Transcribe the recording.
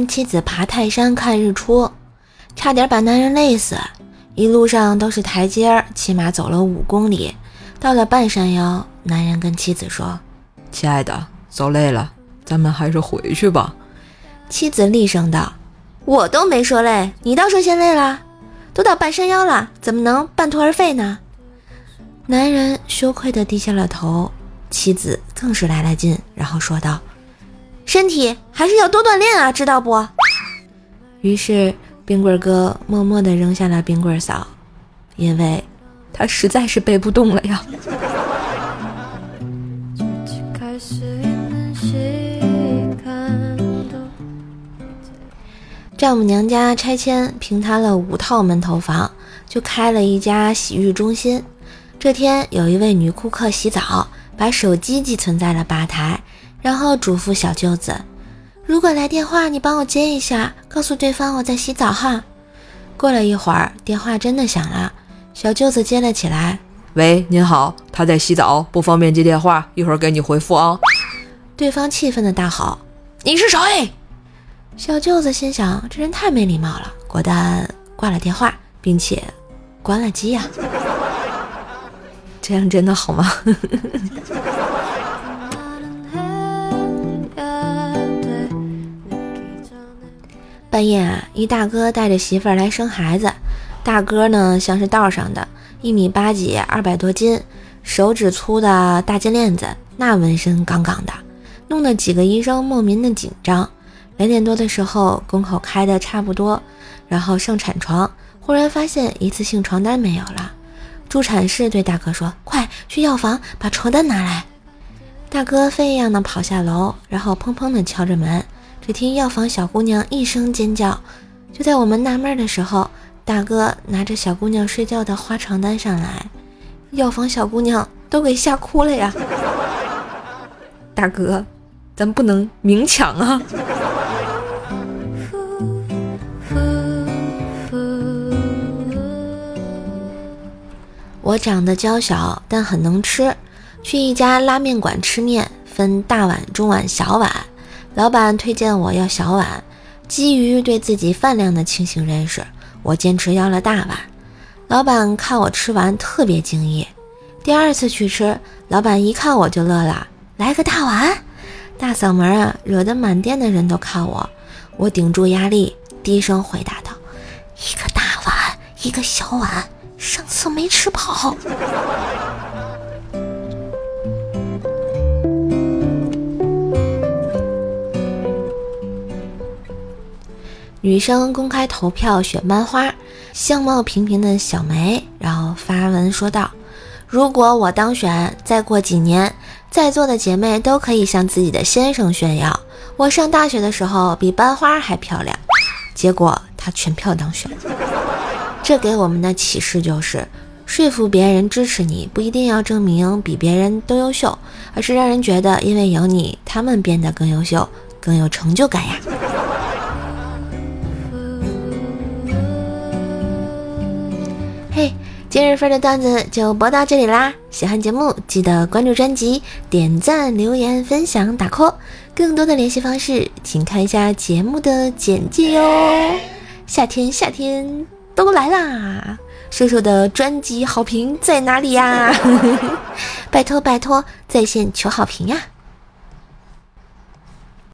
跟妻子爬泰山看日出，差点把男人累死。一路上都是台阶儿，起码走了五公里。到了半山腰，男人跟妻子说：“亲爱的，走累了，咱们还是回去吧。”妻子厉声道：“我都没说累，你倒说先累了。都到半山腰了，怎么能半途而废呢？”男人羞愧地低下了头，妻子更是来了劲，然后说道：“身体还是要多锻炼啊，知道不？”于是。冰棍哥默默地扔下了冰棍嫂，因为他实在是背不动了呀。丈母娘家拆迁平摊了五套门头房，就开了一家洗浴中心。这天，有一位女顾客洗澡，把手机寄存在了吧台，然后嘱咐小舅子。如果来电话，你帮我接一下，告诉对方我在洗澡哈。过了一会儿，电话真的响了，小舅子接了起来：“喂，您好，他在洗澡，不方便接电话，一会儿给你回复啊。”对方气愤的大吼：“你是谁？”小舅子心想：这人太没礼貌了，果断挂了电话，并且关了机呀。这样真的好吗？半夜啊，一大哥带着媳妇儿来生孩子。大哥呢，像是道上的，一米八几，二百多斤，手指粗的大金链子，那纹身杠杠的，弄得几个医生莫名的紧张。两点多的时候，宫口开的差不多，然后上产床，忽然发现一次性床单没有了。助产士对大哥说：“快去药房把床单拿来。”大哥飞一样的跑下楼，然后砰砰的敲着门。只听药房小姑娘一声尖叫，就在我们纳闷的时候，大哥拿着小姑娘睡觉的花床单上来，药房小姑娘都给吓哭了呀！大哥，咱不能明抢啊！我长得娇小，但很能吃。去一家拉面馆吃面，分大碗、中碗、小碗。老板推荐我要小碗，基于对自己饭量的清醒认识，我坚持要了大碗。老板看我吃完特别惊异。第二次去吃，老板一看我就乐了，来个大碗，大嗓门啊，惹得满店的人都看我。我顶住压力，低声回答道：“一个大碗，一个小碗，上次没吃饱。”女生公开投票选班花，相貌平平的小梅，然后发文说道：“如果我当选，再过几年，在座的姐妹都可以向自己的先生炫耀，我上大学的时候比班花还漂亮。”结果她全票当选。这给我们的启示就是：说服别人支持你，不一定要证明比别人都优秀，而是让人觉得因为有你，他们变得更优秀，更有成就感呀。嘿今日份的段子就播到这里啦！喜欢节目记得关注专辑、点赞、留言、分享、打 call。更多的联系方式，请看一下节目的简介哟。夏天，夏天都来啦！瘦瘦的专辑好评在哪里呀？拜托拜托，在线求好评呀！